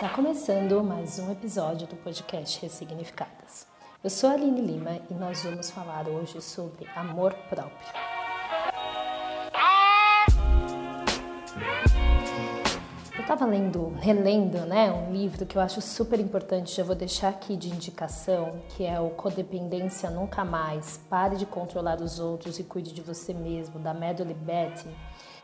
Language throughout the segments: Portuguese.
Está começando mais um episódio do podcast Ressignificadas. Eu sou a Aline Lima e nós vamos falar hoje sobre amor próprio. Eu estava lendo, relendo, né, um livro que eu acho super importante, já vou deixar aqui de indicação, que é o Codependência Nunca Mais, Pare de Controlar os Outros e Cuide de Você Mesmo, da Madeline Betty.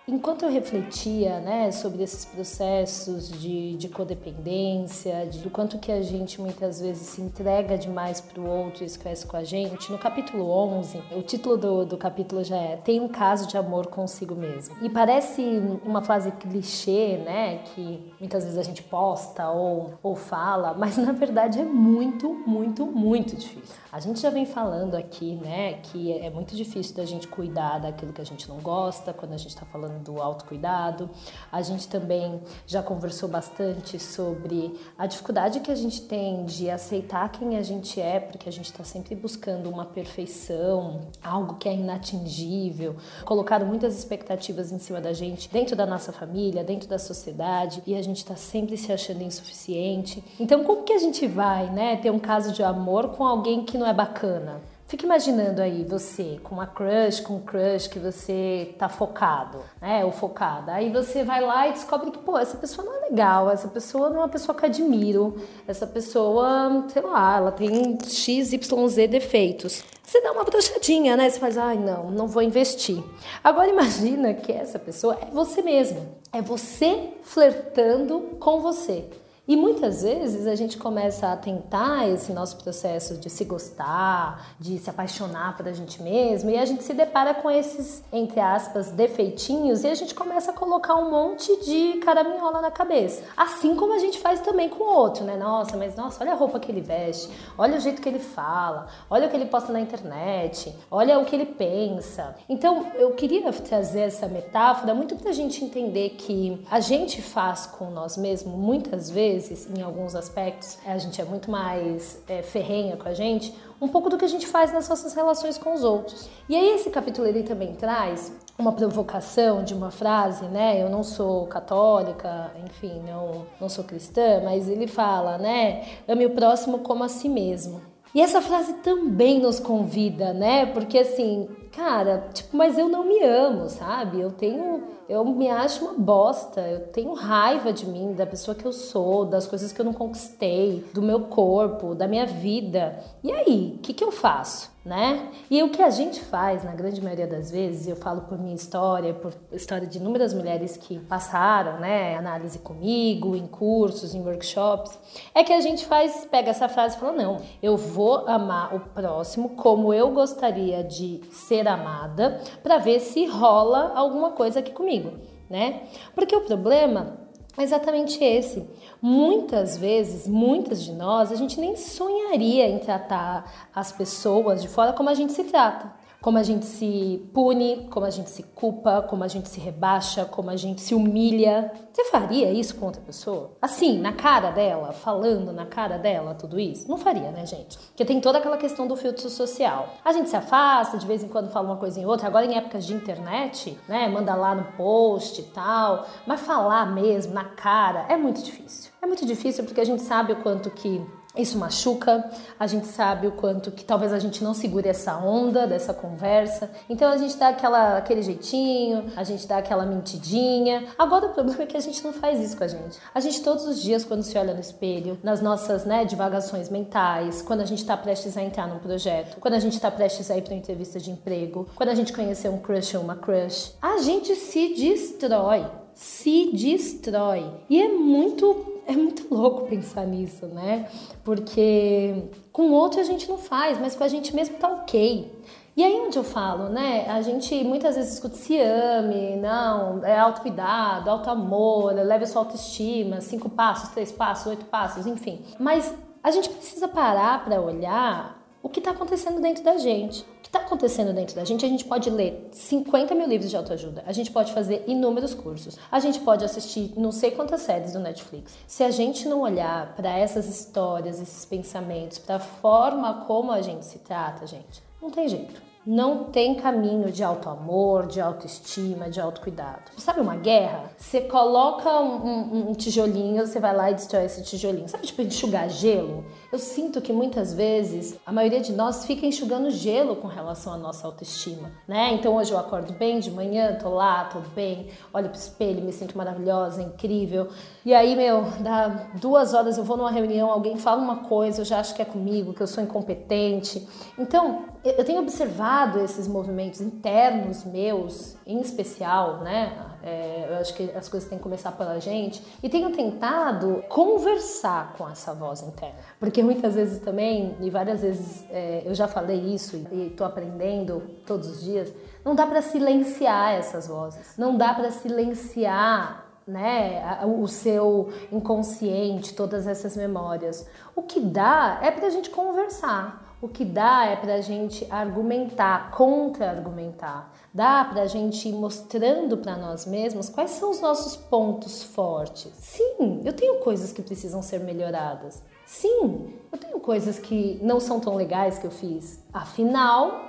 Enquanto eu refletia né, sobre esses processos de, de codependência, de, do quanto que a gente muitas vezes se entrega demais para o outro e esquece com a gente, no capítulo 11, o título do, do capítulo já é Tem um caso de amor consigo mesmo. E parece uma frase clichê, né, que muitas vezes a gente posta ou, ou fala, mas na verdade é muito, muito, muito difícil. A gente já vem falando aqui, né, que é muito difícil da gente cuidar daquilo que a gente não gosta, quando a gente está falando do autocuidado. A gente também já conversou bastante sobre a dificuldade que a gente tem de aceitar quem a gente é, porque a gente está sempre buscando uma perfeição, algo que é inatingível. Colocaram muitas expectativas em cima da gente, dentro da nossa família, dentro da sociedade, e a gente está sempre se achando insuficiente. Então, como que a gente vai, né, ter um caso de amor com alguém que não é bacana? Fica imaginando aí você com uma crush, com um crush que você tá focado, né? Ou focada. Aí você vai lá e descobre que, pô, essa pessoa não é legal, essa pessoa não é uma pessoa que admiro, essa pessoa, sei lá, ela tem X, Y, Z defeitos. Você dá uma brochadinha, né? Você faz, ai, não, não vou investir. Agora imagina que essa pessoa é você mesmo. É você flertando com você. E muitas vezes a gente começa a tentar esse nosso processo de se gostar, de se apaixonar por a gente mesmo, e a gente se depara com esses, entre aspas, defeitinhos, e a gente começa a colocar um monte de caraminhola na cabeça. Assim como a gente faz também com o outro, né? Nossa, mas nossa, olha a roupa que ele veste, olha o jeito que ele fala, olha o que ele posta na internet, olha o que ele pensa. Então, eu queria trazer essa metáfora muito pra gente entender que a gente faz com nós mesmos muitas vezes vezes, em alguns aspectos, a gente é muito mais é, ferrenha com a gente, um pouco do que a gente faz nas nossas relações com os outros. E aí esse capítulo ele também traz uma provocação de uma frase, né? Eu não sou católica, enfim, não, não sou cristã, mas ele fala, né? Ame o próximo como a si mesmo. E essa frase também nos convida, né? Porque assim, cara, tipo, mas eu não me amo, sabe? Eu tenho, eu me acho uma bosta, eu tenho raiva de mim, da pessoa que eu sou, das coisas que eu não conquistei, do meu corpo, da minha vida. E aí, o que, que eu faço? né? E o que a gente faz, na grande maioria das vezes, eu falo por minha história, por história de inúmeras mulheres que passaram, né, análise comigo, em cursos, em workshops, é que a gente faz, pega essa frase e fala: não, eu vou amar o próximo como eu gostaria de ser amada, para ver se rola alguma coisa aqui comigo, né? Porque o problema é exatamente esse. Muitas vezes, muitas de nós, a gente nem sonharia em tratar as pessoas de fora como a gente se trata como a gente se pune, como a gente se culpa, como a gente se rebaixa, como a gente se humilha. Você faria isso com outra pessoa? Assim, na cara dela, falando na cara dela tudo isso? Não faria, né, gente? Porque tem toda aquela questão do filtro social. A gente se afasta, de vez em quando fala uma coisa em outra. Agora, em épocas de internet, né, manda lá no post e tal. Mas falar mesmo, na cara, é muito difícil. É muito difícil porque a gente sabe o quanto que isso machuca, a gente sabe o quanto que talvez a gente não segure essa onda dessa conversa. Então a gente dá aquela, aquele jeitinho, a gente dá aquela mentidinha. Agora o problema é que a gente não faz isso com a gente. A gente todos os dias, quando se olha no espelho, nas nossas né, divagações mentais, quando a gente está prestes a entrar num projeto, quando a gente está prestes a ir para uma entrevista de emprego, quando a gente conhecer um crush ou uma crush, a gente se destrói. Se destrói. E é muito é muito louco pensar nisso, né? Porque com o outro a gente não faz, mas com a gente mesmo tá ok. E aí onde eu falo, né? A gente muitas vezes escuta se ame, não, é autocuidado, auto-amor, leve sua autoestima, cinco passos, três passos, oito passos, enfim. Mas a gente precisa parar para olhar o que está acontecendo dentro da gente está acontecendo dentro da gente, a gente pode ler 50 mil livros de autoajuda, a gente pode fazer inúmeros cursos, a gente pode assistir não sei quantas séries do Netflix. Se a gente não olhar para essas histórias, esses pensamentos, para a forma como a gente se trata, gente, não tem jeito. não tem caminho de auto-amor, de autoestima, de autocuidado. Sabe uma guerra? Você coloca um, um, um, tijolinho, você vai lá e destrói esse tijolinho. Sabe, tipo, enxugar gelo? Eu sinto que muitas vezes a maioria de nós fica enxugando gelo com relação à nossa autoestima, né? Então hoje eu acordo bem de manhã, tô lá, tô bem, olho pro espelho, me sinto maravilhosa, incrível. E aí, meu, dá duas horas eu vou numa reunião, alguém fala uma coisa, eu já acho que é comigo, que eu sou incompetente. Então, eu tenho observado esses movimentos internos meus, em especial, né? É, eu acho que as coisas têm que começar pela gente e tenho tentado conversar com essa voz interna, porque muitas vezes também e várias vezes é, eu já falei isso e estou aprendendo todos os dias. Não dá para silenciar essas vozes, não dá para silenciar né, o seu inconsciente, todas essas memórias. O que dá é para a gente conversar. O que dá é para a gente argumentar, contra-argumentar. Dá para a gente ir mostrando para nós mesmos quais são os nossos pontos fortes. Sim, eu tenho coisas que precisam ser melhoradas. Sim, eu tenho coisas que não são tão legais que eu fiz. Afinal,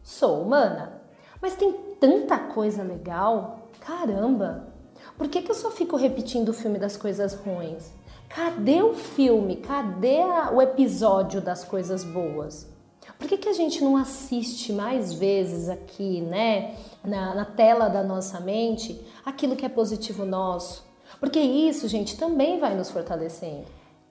sou humana. Mas tem tanta coisa legal. Caramba! Por que, que eu só fico repetindo o filme das coisas ruins? Cadê o filme? Cadê a, o episódio das coisas boas? Por que, que a gente não assiste mais vezes aqui, né, na, na tela da nossa mente, aquilo que é positivo nosso? Porque isso, gente, também vai nos fortalecendo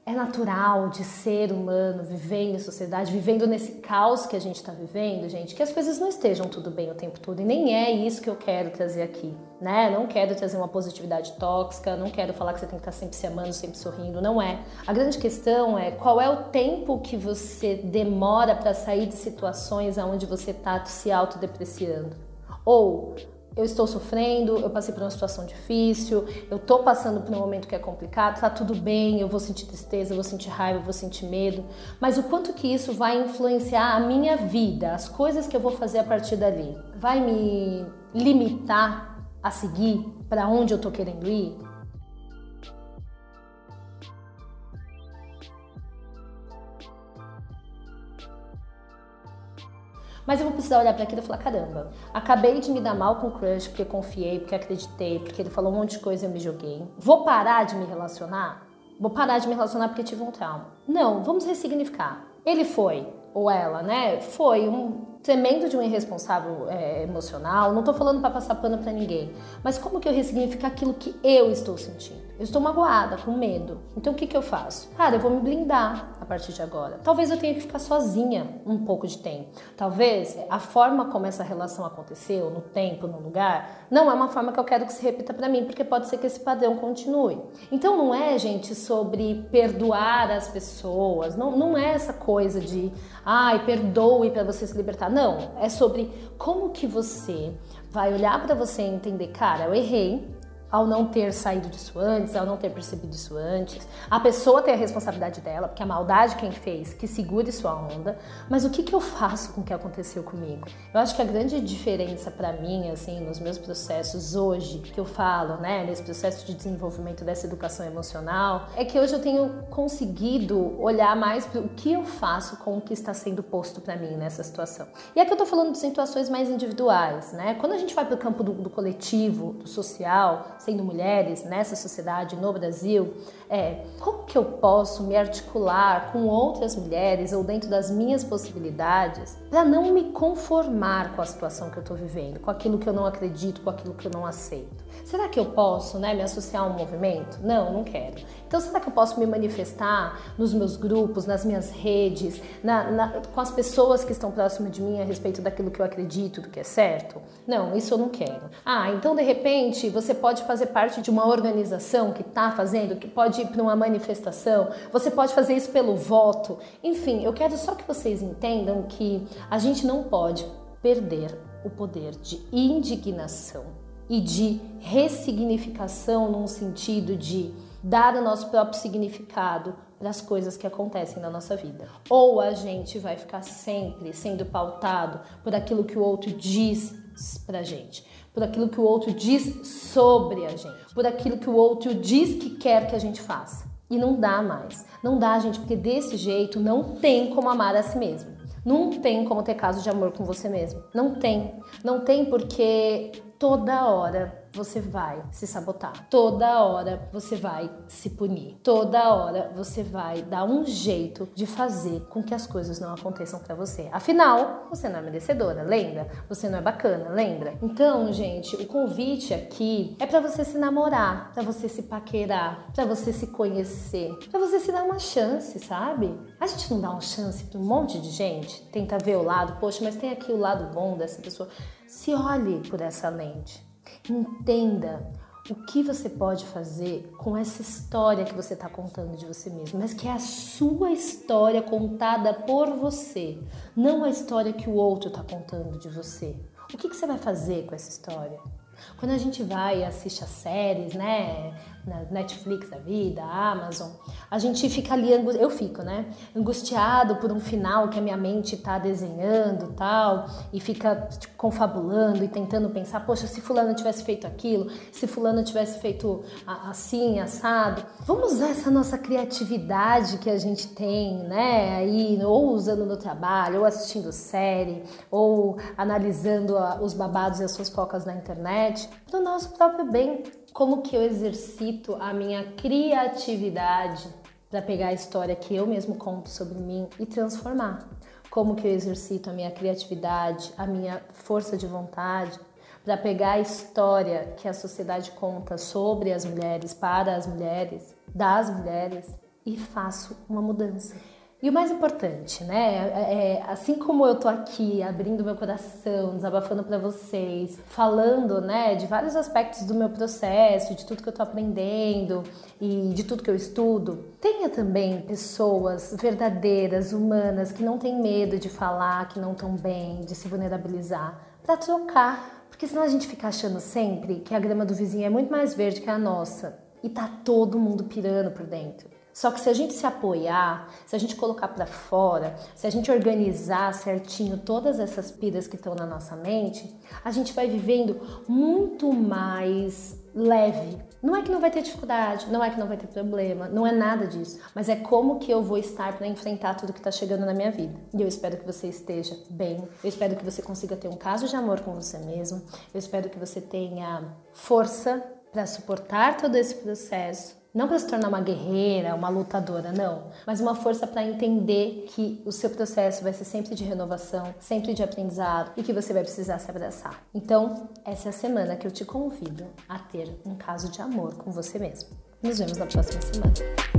é natural de ser humano vivendo em sociedade, vivendo nesse caos que a gente está vivendo, gente, que as coisas não estejam tudo bem o tempo todo. E nem é isso que eu quero trazer aqui, né? Não quero trazer uma positividade tóxica, não quero falar que você tem que estar sempre se amando, sempre sorrindo, não é. A grande questão é qual é o tempo que você demora para sair de situações onde você está se autodepreciando. Ou eu estou sofrendo, eu passei por uma situação difícil, eu estou passando por um momento que é complicado, tá tudo bem, eu vou sentir tristeza, eu vou sentir raiva, eu vou sentir medo, mas o quanto que isso vai influenciar a minha vida, as coisas que eu vou fazer a partir dali, vai me limitar a seguir para onde eu estou querendo ir? Mas eu vou precisar olhar para aquilo e falar: caramba, acabei de me dar mal com o crush porque confiei, porque acreditei, porque ele falou um monte de coisa e eu me joguei. Vou parar de me relacionar? Vou parar de me relacionar porque tive um trauma. Não, vamos ressignificar. Ele foi, ou ela, né? Foi um tremendo de um irresponsável é, emocional. Não tô falando para passar pano para ninguém, mas como que eu ressignifico aquilo que eu estou sentindo? Eu estou magoada, com medo. Então o que que eu faço? Cara, eu vou me blindar a partir de agora. Talvez eu tenha que ficar sozinha um pouco de tempo. Talvez a forma como essa relação aconteceu, no tempo, no lugar, não é uma forma que eu quero que se repita para mim, porque pode ser que esse padrão continue. Então não é, gente, sobre perdoar as pessoas, não, não é essa coisa de, ai, perdoe para você se libertar. Não, é sobre como que você vai olhar para você e entender, cara, eu errei, ao não ter saído disso antes, ao não ter percebido isso antes. A pessoa tem a responsabilidade dela, porque a maldade quem fez, que segure sua onda. Mas o que, que eu faço com o que aconteceu comigo? Eu acho que a grande diferença para mim, assim, nos meus processos hoje, que eu falo, né, nesse processo de desenvolvimento dessa educação emocional, é que hoje eu tenho conseguido olhar mais para o que eu faço com o que está sendo posto para mim nessa situação. E aqui eu tô falando de situações mais individuais, né? Quando a gente vai para o campo do, do coletivo, do social, sendo mulheres nessa sociedade no Brasil, é como que eu posso me articular com outras mulheres ou dentro das minhas possibilidades para não me conformar com a situação que eu estou vivendo, com aquilo que eu não acredito, com aquilo que eu não aceito. Será que eu posso né, me associar a um movimento? Não, não quero. Então, será que eu posso me manifestar nos meus grupos, nas minhas redes, na, na, com as pessoas que estão próximas de mim a respeito daquilo que eu acredito, do que é certo? Não, isso eu não quero. Ah, então de repente você pode fazer parte de uma organização que está fazendo, que pode ir para uma manifestação, você pode fazer isso pelo voto. Enfim, eu quero só que vocês entendam que a gente não pode perder o poder de indignação e de ressignificação num sentido de dar o nosso próprio significado para as coisas que acontecem na nossa vida. Ou a gente vai ficar sempre sendo pautado por aquilo que o outro diz pra gente, por aquilo que o outro diz sobre a gente, por aquilo que o outro diz que quer que a gente faça. E não dá mais. Não dá, gente, porque desse jeito não tem como amar a si mesmo. Não tem como ter caso de amor com você mesmo. Não tem. Não tem porque toda hora você vai se sabotar. Toda hora você vai se punir. Toda hora você vai dar um jeito de fazer com que as coisas não aconteçam para você. Afinal, você não é merecedora, lembra? Você não é bacana, lembra? Então, gente, o convite aqui é para você se namorar, para você se paquerar, para você se conhecer, para você se dar uma chance, sabe? A gente não dá uma chance para um monte de gente, tenta ver o lado, poxa, mas tem aqui o lado bom dessa pessoa. Se olhe por essa lente. Entenda o que você pode fazer com essa história que você está contando de você mesmo, mas que é a sua história contada por você, não a história que o outro está contando de você. O que, que você vai fazer com essa história? Quando a gente vai e assiste as séries, né, Netflix da vida, Amazon, a gente fica ali, eu fico, né, angustiado por um final que a minha mente tá desenhando tal, e fica tipo, confabulando e tentando pensar, poxa, se fulano tivesse feito aquilo, se fulano tivesse feito assim, assado. Vamos usar essa nossa criatividade que a gente tem, né, aí, ou usando no trabalho, ou assistindo série, ou analisando os babados e as suas focas na internet, para o nosso próprio bem como que eu exercito a minha criatividade para pegar a história que eu mesmo conto sobre mim e transformar. Como que eu exercito a minha criatividade, a minha força de vontade para pegar a história que a sociedade conta sobre as mulheres, para as mulheres, das mulheres e faço uma mudança. E o mais importante, né? É, é, assim como eu tô aqui abrindo meu coração, desabafando para vocês, falando, né, de vários aspectos do meu processo, de tudo que eu tô aprendendo e de tudo que eu estudo, tenha também pessoas verdadeiras, humanas, que não têm medo de falar, que não estão bem, de se vulnerabilizar, para trocar. Porque senão a gente fica achando sempre que a grama do vizinho é muito mais verde que a nossa e tá todo mundo pirando por dentro. Só que se a gente se apoiar, se a gente colocar para fora, se a gente organizar certinho todas essas piras que estão na nossa mente, a gente vai vivendo muito mais leve. Não é que não vai ter dificuldade, não é que não vai ter problema, não é nada disso, mas é como que eu vou estar para enfrentar tudo que está chegando na minha vida. E eu espero que você esteja bem, eu espero que você consiga ter um caso de amor com você mesmo, eu espero que você tenha força para suportar todo esse processo não para se tornar uma guerreira, uma lutadora, não, mas uma força para entender que o seu processo vai ser sempre de renovação, sempre de aprendizado e que você vai precisar se abraçar. Então, essa é a semana que eu te convido a ter um caso de amor com você mesmo. Nos vemos na próxima semana.